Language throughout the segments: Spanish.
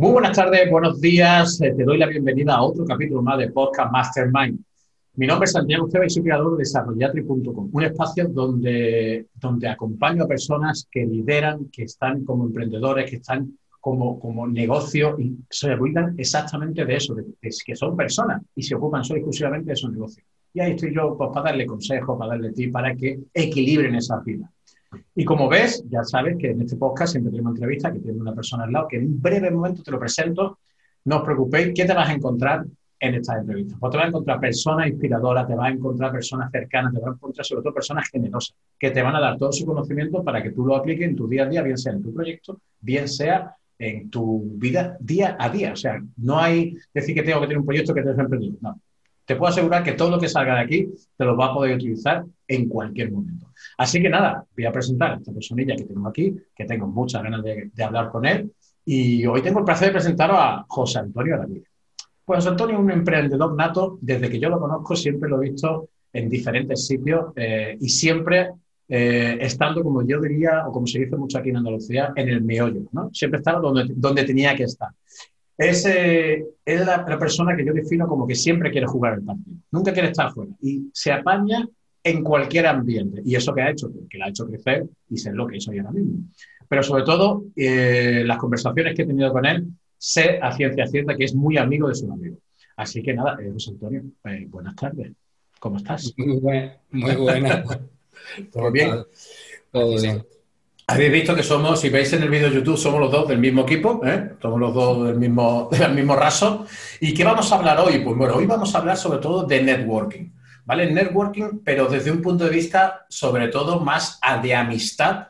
Muy buenas tardes, buenos días. Eh, te doy la bienvenida a otro capítulo más de Podcast Mastermind. Mi nombre es Santiago Esteban y soy creador de Desarrollatri.com, un espacio donde, donde acompaño a personas que lideran, que están como emprendedores, que están como, como negocio y se olvidan exactamente de eso, de, que son personas y se ocupan solo exclusivamente de esos negocios. Y ahí estoy yo pues, para darle consejos, para darle tips, para que equilibren esa vida. Y como ves, ya sabes que en este podcast siempre tenemos entrevista, que tiene una persona al lado, que en un breve momento te lo presento. No os preocupéis, ¿qué te vas a encontrar en estas entrevistas? Pues te vas a encontrar personas inspiradoras, te vas a encontrar personas cercanas, te vas a encontrar sobre todo personas generosas, que te van a dar todo su conocimiento para que tú lo apliques en tu día a día, bien sea en tu proyecto, bien sea en tu vida día a día. O sea, no hay decir que tengo que tener un proyecto que te emprendido. No. Te puedo asegurar que todo lo que salga de aquí te lo va a poder utilizar en cualquier momento. Así que nada, voy a presentar a esta personilla que tengo aquí, que tengo muchas ganas de, hablar con él. Y hoy tengo el placer de presentaros a José Antonio Ramírez. Pues José Antonio es un emprendedor nato. Desde que yo lo conozco, siempre lo he visto en diferentes sitios eh, y siempre eh, estando, como yo diría, o como se dice mucho aquí en Andalucía, en el meollo. ¿no? Siempre estaba donde, donde tenía que estar. Es, es la, la, persona que yo defino como que siempre quiere jugar el partido, nunca quiere estar fuera y se apaña en cualquier ambiente. Y eso que ha hecho, que la ha hecho crecer y ser lo que es hoy ahora mismo. Pero sobre todo, eh, las conversaciones que he tenido con él, sé a ciencia cierta que es muy amigo de su amigo. Así que nada, eh, José Antonio, eh, buenas tardes. ¿Cómo estás? Muy, buena. Muy buena. ¿Todo bien? Todo bien. Habéis visto que somos, si veis en el vídeo de YouTube, somos los dos del mismo equipo, ¿eh? somos los dos del mismo, del mismo raso. ¿Y qué vamos a hablar hoy? Pues bueno, hoy vamos a hablar sobre todo de networking. ¿vale? Networking, pero desde un punto de vista sobre todo más de amistad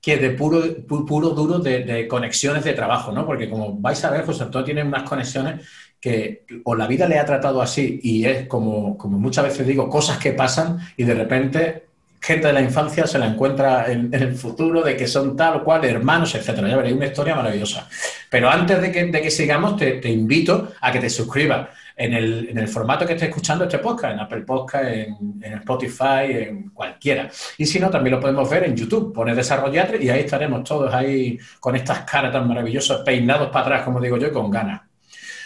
que de puro, puro duro de, conexiones de trabajo, ¿no? Porque como vais a ver, José Antonio tiene unas conexiones que o la vida le ha tratado así y es como, como muchas veces digo, cosas que pasan y de repente gente de la infancia se la encuentra en, el futuro, de que son tal o cual, hermanos, etcétera. Ya veréis una historia maravillosa. Pero antes de que, de que sigamos, te, invito a que te suscribas en el, en el, formato que estés escuchando este podcast, en Apple Podcast, en, en, Spotify, en cualquiera. Y si no, también lo podemos ver en YouTube. Pones Desarrollatre y ahí estaremos todos ahí con estas caras tan maravillosas, peinados para atrás, como digo yo, y con ganas.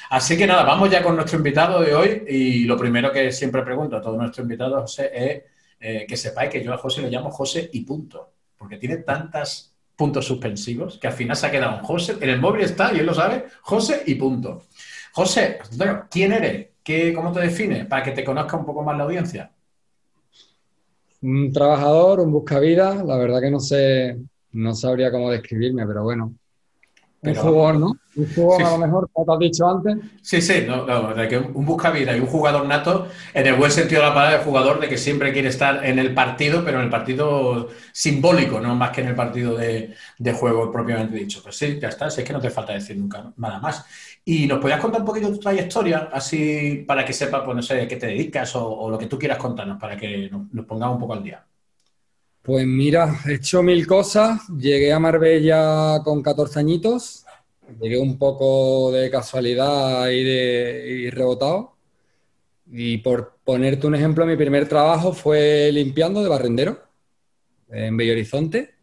Así que nada, vamos ya con nuestro invitado de hoy. Y lo primero que siempre pregunto a todos nuestros invitados, José, es eh, que sepáis que yo a José le llamo José y punto. Porque tiene tantos puntos suspensivos que al final se ha quedado un José. En el móvil está, y él lo sabe, José y punto. José, ¿quién eres? ¿Qué, ¿Cómo te defines? Para que te conozca un poco más la audiencia. Un trabajador, un buscavidas. La verdad que no sé, no sabría cómo describirme, pero bueno. Un jugador, ¿no? Un jugador a lo mejor, como te has dicho antes. Sí, sí, no, no, de que un buscavidas y un jugador nato, en el buen sentido de la palabra, de jugador de que siempre quiere estar en el partido, pero en el partido simbólico, no más que en el partido de, de juego propiamente dicho. Pues sí, ya está, es que no te falta decir nunca nada más. Y nos podías contar un poquito tu trayectoria, así para que sepa, pues no sé, qué te dedicas o, lo que tú quieras contarnos, para que nos, pongamos un poco al día. Pues mira, he hecho mil cosas. Llegué a Marbella con 14 añitos. Llegué un poco de casualidad y, de, rebotado. Y por ponerte un ejemplo, mi primer trabajo fue limpiando de barrendero en Bello Horizonte.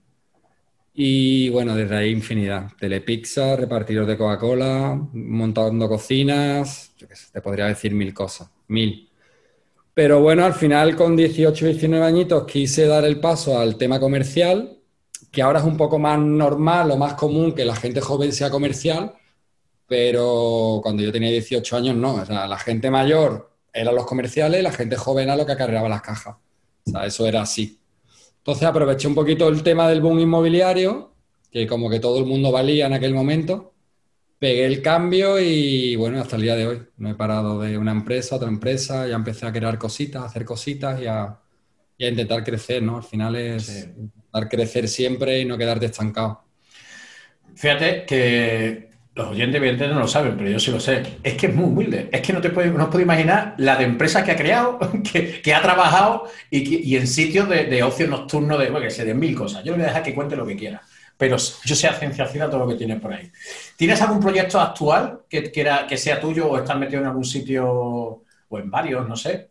Y bueno, desde ahí infinidad. Telepizza, repartidor de Coca-Cola, montando cocinas, yo qué sé, te podría decir mil cosas, mil. Pero bueno, al final con 18, 19 añitos quise dar el paso al tema comercial, que ahora es un poco más normal o más común que la gente joven sea comercial, pero cuando yo tenía 18 años no. O sea, la gente mayor eran los comerciales la gente joven era lo que acarreaba las cajas. O sea, eso era así. Entonces aproveché un poquito el tema del boom inmobiliario, que como que todo el mundo valía en aquel momento, pegué el cambio y bueno, hasta el día de hoy no he parado de una empresa a otra empresa, ya empecé a crear cositas, a hacer cositas y a, intentar crecer, ¿no? Al final es intentar crecer siempre y no quedarte estancado. Fíjate que los oyentes evidentemente no lo saben, pero yo sí lo sé. Es que es muy humilde. Es que no te puedo, no puedo imaginar la de empresas que ha creado, que, ha trabajado y, en sitios de, ocio nocturno, de, bueno, que se de mil cosas. Yo le voy a dejar que cuente lo que quiera. Pero yo sé a ciencia cierta todo lo que tienes por ahí. ¿Tienes algún proyecto actual que, que sea tuyo o estás metido en algún sitio o en varios, no sé?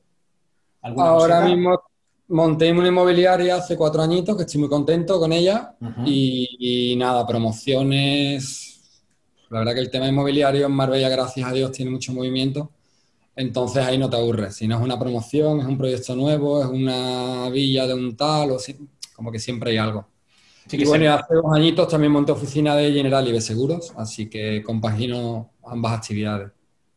Ahora mismo monté una inmobiliaria hace cuatro añitos que estoy muy contento con ella y nada, promociones La verdad que el tema inmobiliario en Marbella, gracias a Dios, tiene mucho movimiento. Entonces ahí no te aburres. Si no es una promoción, es un proyecto nuevo, es una villa de un tal, o si, como que siempre hay algo. Y bueno, hace dos añitos también monté oficina de General y de Seguros, así que compagino ambas actividades.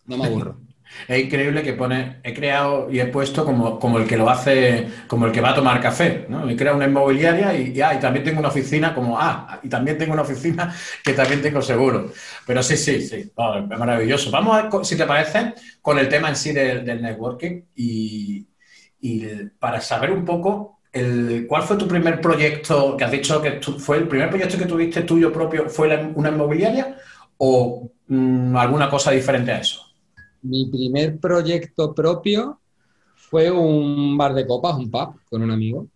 No me aburro. Es increíble que pone, he creado y he puesto como, como el que lo hace, como el que va a tomar café, ¿no? He creado una inmobiliaria y, ah, y también tengo una oficina como, ah, y también tengo una oficina que también tengo seguro. Pero sí, sí, sí, es maravilloso. Vamos, a, si te parece, con el tema en sí del, networking y, y, para saber un poco cuál fue tu primer proyecto, que has dicho que fue el primer proyecto que tuviste tuyo propio, fue una inmobiliaria o mm, alguna cosa diferente a eso mi primer proyecto propio fue un bar de copas, un pub, con un amigo.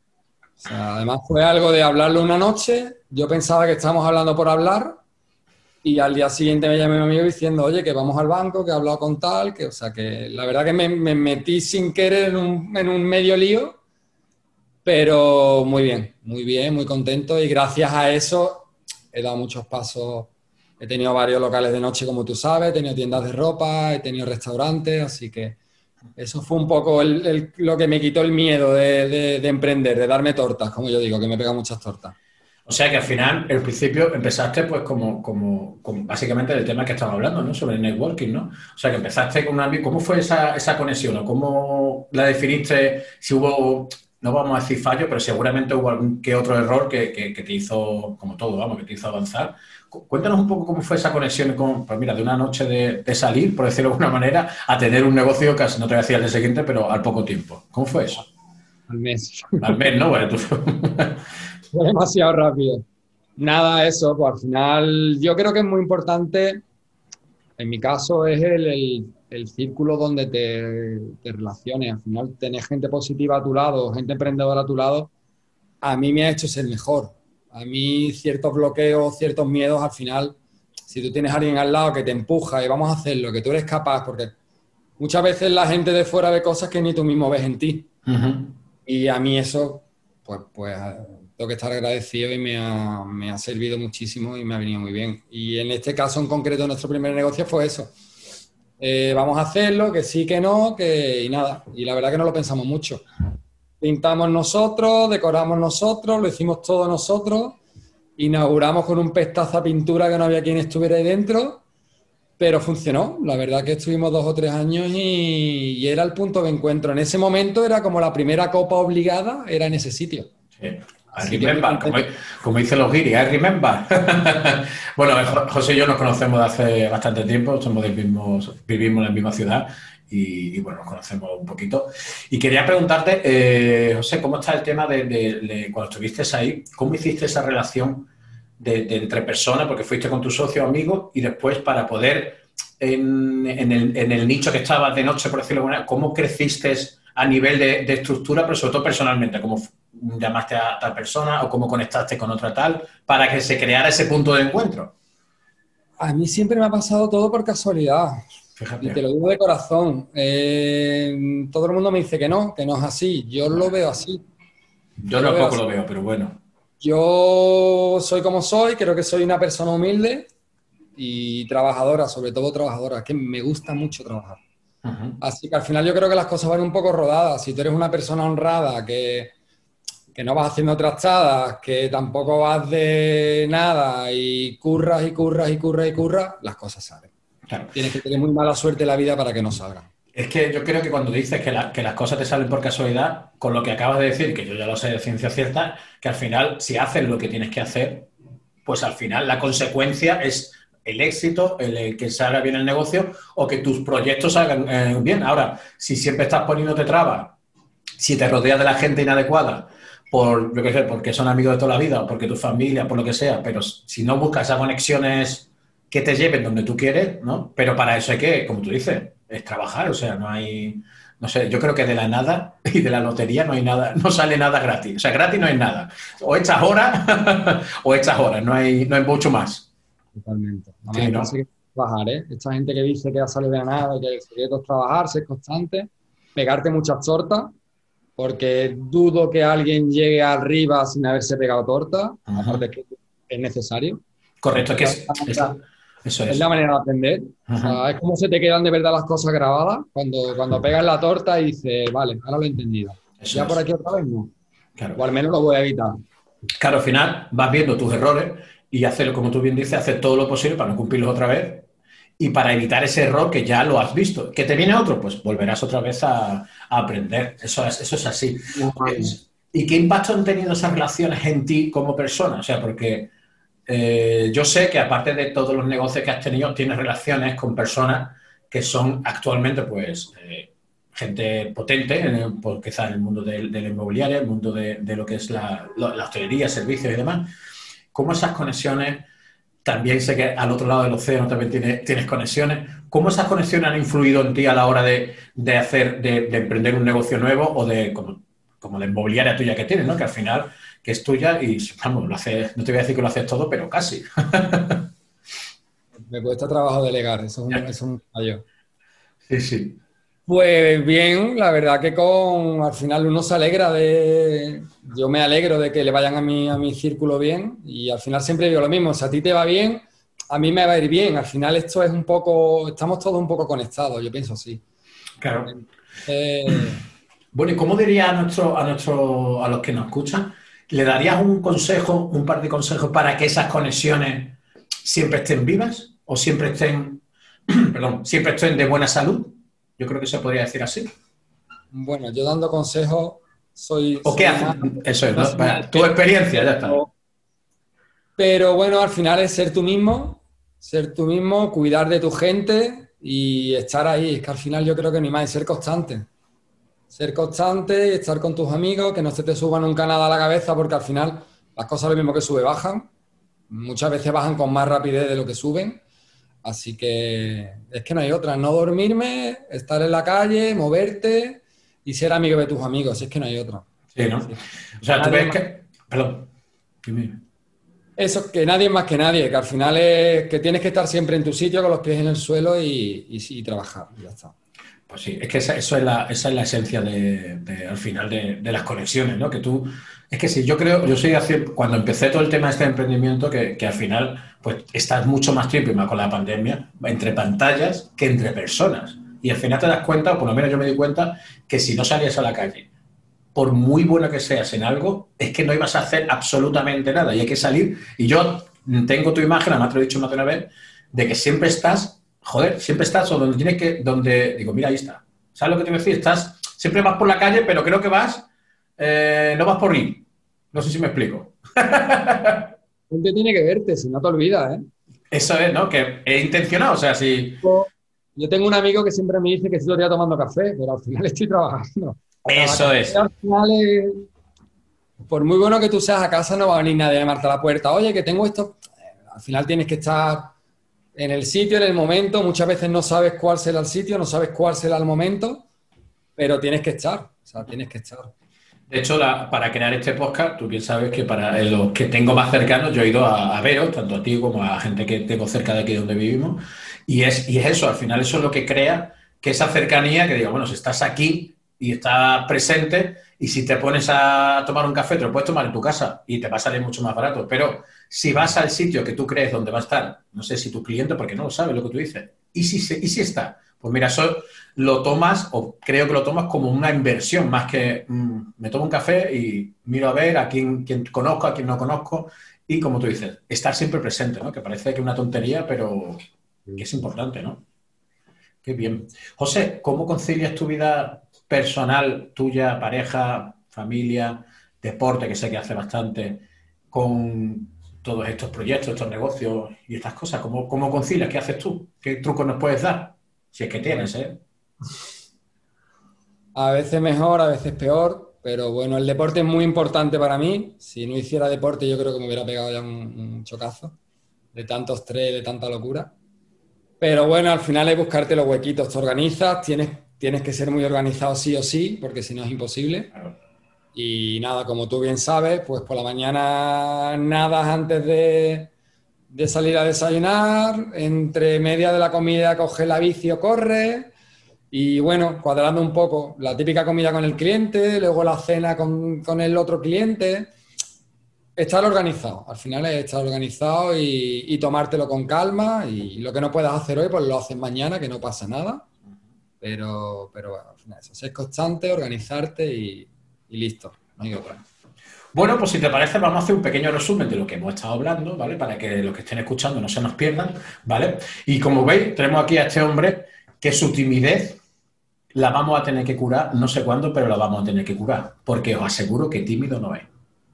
además fue algo de hablarlo una noche, yo pensaba que estábamos hablando por hablar y al día siguiente me llamé mi amigo diciendo, oye, que vamos al banco, que he hablado con tal, que, o sea, que la verdad que me, metí sin querer en un, en un medio lío, pero muy bien, muy bien, muy contento y gracias a eso he dado muchos pasos He tenido varios locales de noche, como tú sabes, he tenido tiendas de ropa, he tenido restaurantes, así que eso fue un poco lo que me quitó el miedo de, emprender, de darme tortas, como yo digo, que me pega muchas tortas. O sea que al final, al principio, empezaste pues como, como, básicamente del tema que estamos hablando, ¿no? Sobre el networking, ¿no? O sea que empezaste con un amigo. ¿Cómo fue esa, esa conexión? ¿O cómo la definiste? Si hubo, no vamos a decir fallo, pero seguramente hubo algún que otro error que, que, que te hizo, como todo, vamos, que te hizo avanzar. Cuéntanos un poco cómo fue esa conexión con, pues mira, de una noche de, salir, por decirlo de alguna manera, a tener un negocio casi, no te voy a decir al día siguiente, pero al poco tiempo. ¿Cómo fue eso? Al mes. Al mes, ¿no? Bueno, tú... fue demasiado rápido. Nada, eso, pues al final yo creo que es muy importante, en mi caso, es el, el, círculo donde te, te, relaciones. Al final, tener gente positiva a tu lado, gente emprendedora a tu lado, a mí me ha hecho ser mejor a mí ciertos bloqueos, ciertos miedos, al final, si tú tienes a alguien al lado que te empuja y vamos a hacerlo, que tú eres capaz, porque muchas veces la gente de fuera ve cosas que ni tú mismo ves en ti. Y a mí eso, pues, pues que estar agradecido y me ha, me ha, servido muchísimo y me ha venido muy bien. Y en este caso en concreto, nuestro primer negocio fue eso. Eh, vamos a hacerlo, que sí, que no, que y nada. Y la verdad que no lo pensamos mucho pintamos nosotros, decoramos nosotros, lo hicimos todo nosotros, inauguramos con un pestaza pintura que no había quien estuviera ahí dentro, pero funcionó. La verdad que estuvimos dos o tres años y, era el punto de encuentro. En ese momento era como la primera copa obligada, era en ese sitio. Sí. Remember, como, dicen los guiris, I remember. bueno, José y yo nos conocemos de hace bastante tiempo, somos del mismo, vivimos en la misma ciudad y, bueno, nos conocemos un poquito. Y quería preguntarte, eh, José, ¿cómo está el tema de, cuando estuviste ahí? ¿Cómo hiciste esa relación de, entre personas? Porque fuiste con tu socio amigo y después para poder, en, el, nicho que estabas de noche, por decirlo de alguna manera, ¿cómo creciste a nivel de, estructura, pero sobre todo personalmente? ¿Cómo llamaste a tal persona o cómo conectaste con otra tal para que se creara ese punto de encuentro? A mí siempre me ha pasado todo por casualidad. Y te lo digo de corazón. Eh, todo el mundo me dice que no, que no es así. Yo lo veo así. Yo, no poco lo veo, pero bueno. Yo soy como soy, creo que soy una persona humilde y trabajadora, sobre todo trabajadora, que me gusta mucho trabajar. Así que al final yo creo que las cosas van un poco rodadas. Si tú eres una persona honrada, que, que no vas haciendo trastadas, que tampoco vas de nada y curras y curras y curras y curras, las cosas salen. Tienes que tener muy mala suerte en la vida para que no salgan. Es que yo creo que cuando dices que, las cosas te salen por casualidad, con lo que acabas de decir, que yo ya lo sé de ciencia cierta, que al final, si haces lo que tienes que hacer, pues al final la consecuencia es el éxito, el, que salga bien el negocio o que tus proyectos salgan eh, bien. Ahora, si siempre estás poniéndote trabas, si te rodeas de la gente inadecuada, por, yo qué sé, porque son amigos de toda la vida porque tu familia, por lo que sea, pero si no buscas esas conexiones que te lleven donde tú quieres, ¿no? Pero para eso hay que, como tú dices, es trabajar, o sea, no hay, no sé, yo creo que de la nada y de la lotería no hay nada, no sale nada gratis, o sea, gratis no hay nada, o echas horas o echas horas, no hay, no hay mucho más. Totalmente. Sí, ¿no? que trabajar, ¿eh? Esta gente que dice que ha salido de la nada, que el secreto es trabajar, ser constante, pegarte muchas tortas, porque dudo que alguien llegue arriba sin haberse pegado torta, aparte que es necesario. Correcto, es que es, Eso es. es la manera de aprender. es como se te quedan de verdad las cosas grabadas cuando, cuando pegas la torta y dices, vale, ahora lo he entendido. ya por aquí otra vez no. Claro. O al menos lo voy a evitar. Claro, al final vas viendo tus errores y hacer, como tú bien dices, hacer todo lo posible para no cumplirlos otra vez y para evitar ese error que ya lo has visto. ¿Que te viene otro? Pues volverás otra vez a, aprender. Eso es, eso es así. ¿Y qué impacto han tenido esas relaciones en ti como persona? O sea, porque eh, yo sé que aparte de todos los negocios que has tenido, tienes relaciones con personas que son actualmente, pues, eh, gente potente, en pues, quizás en el mundo de, la inmobiliaria, el mundo de, lo que es la, la, hostelería, servicios y demás. ¿Cómo esas conexiones, también sé que al otro lado del océano también tienes, tienes conexiones, cómo esas conexiones han influido en ti a la hora de, hacer, de, emprender un negocio nuevo o de, como, como la inmobiliaria tuya que tienes, ¿no? Que al final que es tuya y, vamos, lo haces, no te voy a decir que lo haces todo, pero casi. Me cuesta trabajo delegar, eso es un, fallo. Sí, sí. Pues bien, la verdad que con al final uno se alegra de. Yo me alegro de que le vayan a mi, a mi círculo bien y al final siempre digo lo mismo: si a ti te va bien, a mí me va a ir bien. Al final esto es un poco. Estamos todos un poco conectados, yo pienso así. Claro. Eh, bueno, ¿y cómo diría a, nuestro, a, nuestro, a los que nos escuchan ¿Le darías un consejo, un par de consejos para que esas conexiones siempre estén vivas o siempre estén, perdón, siempre estén de buena salud? Yo creo que se podría decir así. Bueno, yo dando consejos soy... ¿O qué haces? Eso es, tu experiencia, ya está. Pero bueno, al final es ser tú mismo, ser tú mismo, cuidar de tu gente y estar ahí. Es que al final yo creo que ni más, ser constante ser constante, estar con tus amigos, que no se te suban nunca nada a la cabeza, porque al final las cosas lo mismo que sube bajan. Muchas veces bajan con más rapidez de lo que suben. Así que es que no hay otra. No dormirme, estar en la calle, moverte y ser amigo de tus amigos. Es que no hay otra. Sí, ¿no? O sea, tú ves que. Perdón. Eso, que nadie más que nadie, que al final es que tienes que estar siempre en tu sitio con los pies en el suelo y, y trabajar. Y ya está. Pues sí, es que esa, eso es la, es la esencia de, al final de, las conexiones, ¿no? Que tú, es que sí, yo creo, yo soy así, cuando empecé todo el tema de este emprendimiento, que, al final, pues estás mucho más tiempo, con la pandemia, entre pantallas que entre personas. Y al final te das cuenta, o por lo menos yo me di cuenta, que si no salías a la calle, por muy bueno que seas en algo, es que no ibas a hacer absolutamente nada y hay que salir. Y yo tengo tu imagen, además te lo he dicho más de una vez, de que siempre estás joder, siempre estás donde tienes que, donde, digo, mira, ahí está. ¿Sabes lo que te voy a decir? Estás, siempre vas por la calle, pero creo que vas, eh, no vas por ir. No sé si me explico. Gente tiene que verte, si no te olvidas, ¿eh? Eso es, ¿no? Que he intencionado, o sea, si... Yo tengo un amigo que siempre me dice que estoy todo tomando café, pero al final estoy trabajando. Eso es. Al final por muy bueno que tú seas a casa, no va a venir nadie a llamarte a la puerta. Oye, que tengo esto. Al final tienes que estar en el sitio, en el momento, muchas veces no sabes cuál será el sitio, no sabes cuál será el momento, pero tienes que estar, o sea, tienes que estar. De hecho, para crear este podcast, tú bien sabes que para los que tengo más cercanos, yo he ido a, a veros, tanto a ti como a gente que tengo cerca de aquí donde vivimos, y es, y es eso, al final eso es lo que crea que esa cercanía, que digo, bueno, si estás aquí y estás presente, y si te pones a tomar un café, te lo puedes tomar en tu casa y te va a salir mucho más barato, pero si vas al sitio que tú crees donde va a estar, no sé si tu cliente, porque no lo sabe lo que tú dices, ¿y si, y si está? Pues mira, eso lo tomas, o creo que lo tomas como una inversión, más que mm, me tomo un café y miro a ver a quién, quién conozco, a quién no conozco, y como tú dices, estar siempre presente, ¿no? Que parece que es una tontería, pero que es importante, ¿no? Qué bien. José, ¿cómo concilias tu vida personal, tuya, pareja, familia, deporte, que sé que hace bastante, con todos estos proyectos, estos negocios y estas cosas? ¿Cómo, cómo concilias? ¿Qué haces tú? ¿Qué trucos nos puedes dar? Si es que tienes, ¿eh? A veces mejor, a veces peor, pero bueno, el deporte es muy importante para mí. Si no hiciera deporte, yo creo que me hubiera pegado ya un, chocazo de tanto estrés, de tanta locura. Pero bueno, al final es buscarte los huequitos. Te organizas, tienes, tienes que ser muy organizado sí o sí, porque si no es imposible. Y nada, como tú bien sabes, pues por la mañana nada antes de, salir a desayunar, entre media de la comida coge la bici o corre, y bueno, cuadrando un poco la típica comida con el cliente, luego la cena con, el otro cliente. Estar organizado, al final es estar organizado y, tomártelo con calma y lo que no puedas hacer hoy, pues lo haces mañana, que no pasa nada. Pero, pero bueno, eso, ser constante, organizarte y, y listo, no hay otra. Bueno, pues si te parece, vamos a hacer un pequeño resumen de lo que hemos estado hablando, ¿vale? Para que los que estén escuchando no se nos pierdan, ¿vale? Y como veis, tenemos aquí a este hombre que su timidez la vamos a tener que curar, no sé cuándo, pero la vamos a tener que curar, porque os aseguro que tímido no es.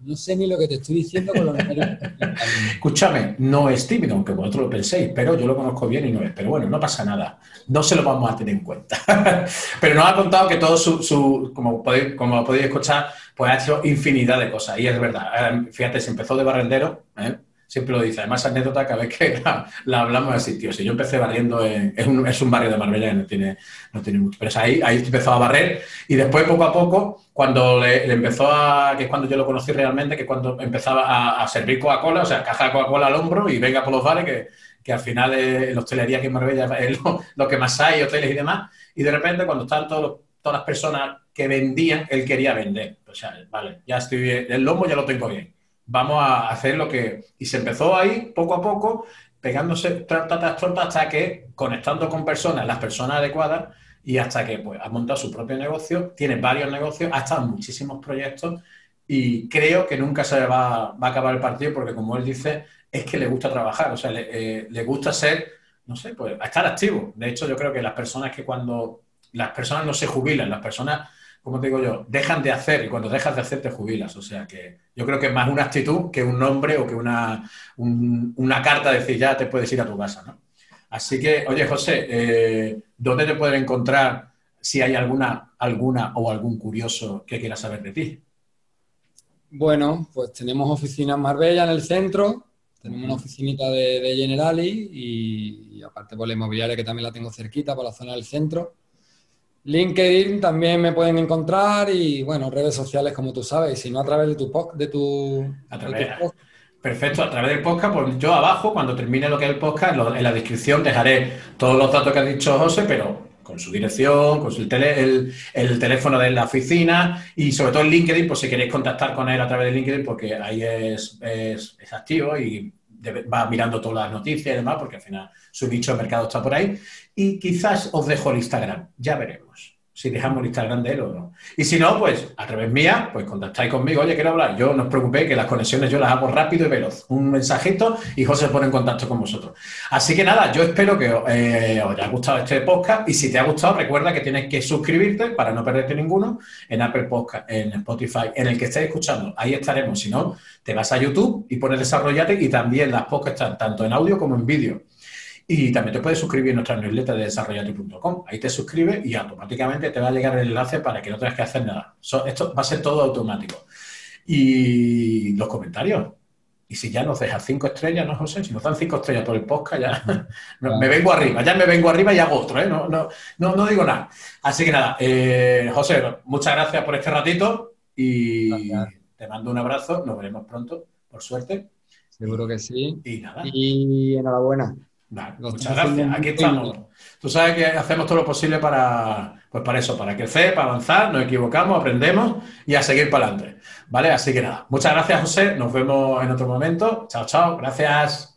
No sé ni lo que te estoy diciendo con los Escúchame, no es tímido, aunque vosotros lo penséis, pero yo lo conozco bien y no es. Pero bueno, no pasa nada. No se lo vamos a tener en cuenta. pero nos ha contado que todo su, como, podéis, como podéis escuchar, pues ha hecho infinidad de cosas. Y es verdad. Eh, fíjate, se empezó de barrendero, ¿eh? Siempre lo dice. Además, anécdota cada vez que la, hablamos así, tío, si yo empecé barriendo, en, es, un, barrio de Marbella que no tiene, no tiene mucho, pero es ahí, ahí empezó a barrer y después poco a poco, cuando le, empezó a, que es cuando yo lo conocí realmente, que cuando empezaba a, servir Coca-Cola, o sea, caja Coca-Cola al hombro y venga por los bares, que, que al final en la hostelería aquí en Marbella es lo, que más hay, hoteles y demás, y de repente cuando están todos todas las personas que vendían, él quería vender. O sea, vale, ya estoy bien, el lomo ya lo tengo bien vamos a hacer lo que... Y se empezó ahí, poco a poco, pegándose tortas tortas hasta que, conectando con personas, las personas adecuadas, y hasta que pues, ha montado su propio negocio, tiene varios negocios, ha estado en muchísimos proyectos y creo que nunca se va, va, a acabar el partido porque, como él dice, es que le gusta trabajar, o sea, le, eh, le gusta ser, no sé, pues estar activo. De hecho, yo creo que las personas que cuando las personas no se jubilan, las personas como te digo yo, dejan de hacer y cuando dejas de hacer te jubilas. O sea que yo creo que es más una actitud que un nombre o que una, una carta de decir ya te puedes ir a tu casa. ¿no? Así que, oye José, eh, ¿dónde te pueden encontrar si hay alguna, alguna o algún curioso que quiera saber de ti? Bueno, pues tenemos oficina en Marbella, en el centro, tenemos una oficinita de, Generali y, y, aparte por la inmobiliaria que también la tengo cerquita, por la zona del centro. LinkedIn también me pueden encontrar y, bueno, redes sociales como tú sabes, y si no a través de tu, de tu, Perfecto, a través del podcast, pues yo abajo, cuando termine lo que es el podcast, en la descripción dejaré todos los datos que ha dicho José, pero con su dirección, con el, el, teléfono de la oficina y sobre todo el LinkedIn, pues si queréis contactar con él a través de LinkedIn, porque ahí es, es, es activo y va mirando todas las noticias y demás, porque al final su nicho de mercado está por ahí. Y quizás os dejo el Instagram, ya veremos si dejamos el Instagram de él o no. Y si no, pues a través mía, pues contactáis conmigo, oye, quiero hablar. Yo no os preocupéis que las conexiones yo las hago rápido y veloz. Un mensajito y José se pone en contacto con vosotros. Así que nada, yo espero que eh, os haya gustado este podcast y si te ha gustado, recuerda que tienes que suscribirte para no perderte ninguno en Apple Podcast, en Spotify, en el que estéis escuchando. Ahí estaremos. Si no, te vas a YouTube y pones Desarrollate y también las podcasts están tanto en audio como en vídeo. Y también te puedes suscribir en nuestra newsletter de desarrollate.com. Ahí te suscribes y automáticamente te va a llegar el enlace para que no tengas que hacer nada. esto va a ser todo automático. Y los comentarios. Y si ya nos dejas cinco estrellas, ¿no, José? Si nos dan cinco estrellas por el podcast, ya me vengo arriba. Ya me vengo arriba y hago otro, ¿eh? No, no, no, digo nada. Así que nada, eh, José, muchas gracias por este ratito y te mando un abrazo. Nos veremos pronto, por suerte. Seguro que sí. Y nada. Y enhorabuena muchas gracias. Aquí estamos. Tú sabes que hacemos todo lo posible para, pues para eso, para crecer, para avanzar, nos equivocamos, aprendemos y a seguir para adelante. ¿Vale? Así que nada, muchas gracias, José. Nos vemos en otro momento. Chao, chao. Gracias.